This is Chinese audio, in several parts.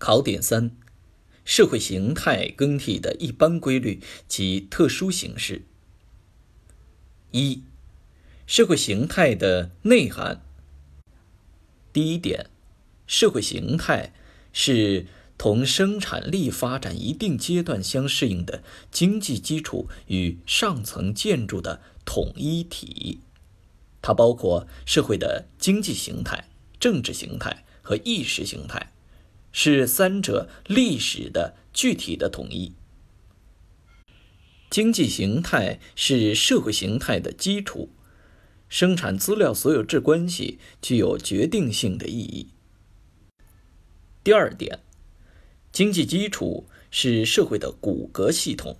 考点三：社会形态更替的一般规律及特殊形式。一、社会形态的内涵。第一点，社会形态是同生产力发展一定阶段相适应的经济基础与上层建筑的统一体。它包括社会的经济形态、政治形态和意识形态。是三者历史的具体的统一。经济形态是社会形态的基础，生产资料所有制关系具有决定性的意义。第二点，经济基础是社会的骨骼系统，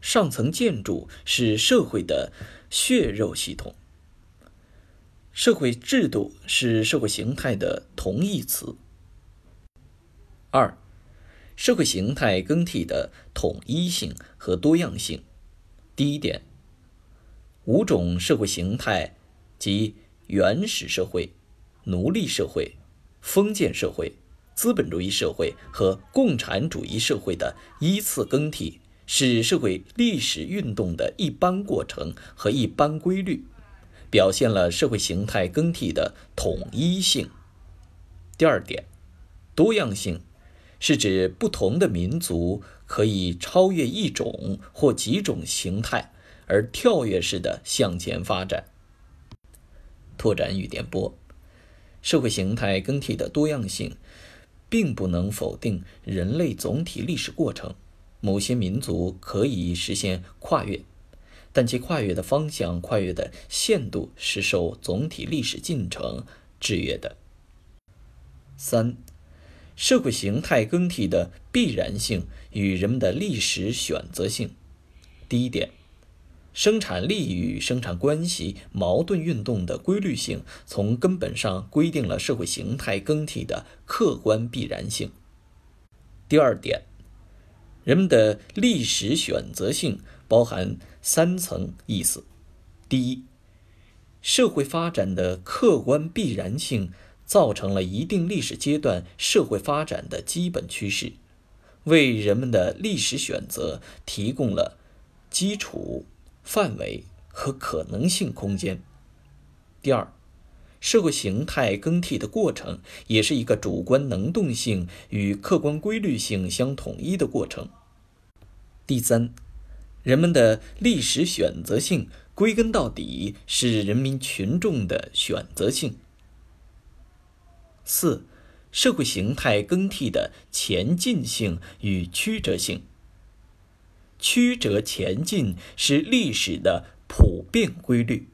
上层建筑是社会的血肉系统。社会制度是社会形态的同义词。二、社会形态更替的统一性和多样性。第一点，五种社会形态即原始社会、奴隶社会、封建社会、资本主义社会和共产主义社会的依次更替，是社会历史运动的一般过程和一般规律，表现了社会形态更替的统一性。第二点，多样性。是指不同的民族可以超越一种或几种形态而跳跃式的向前发展。拓展与点拨，社会形态更替的多样性，并不能否定人类总体历史过程。某些民族可以实现跨越，但其跨越的方向、跨越的限度是受总体历史进程制约的。三。社会形态更替的必然性与人们的历史选择性。第一点，生产力与生产关系矛盾运动的规律性，从根本上规定了社会形态更替的客观必然性。第二点，人们的历史选择性包含三层意思：第一，社会发展的客观必然性。造成了一定历史阶段社会发展的基本趋势，为人们的历史选择提供了基础、范围和可能性空间。第二，社会形态更替的过程也是一个主观能动性与客观规律性相统一的过程。第三，人们的历史选择性归根到底是人民群众的选择性。四、社会形态更替的前进性与曲折性。曲折前进是历史的普遍规律。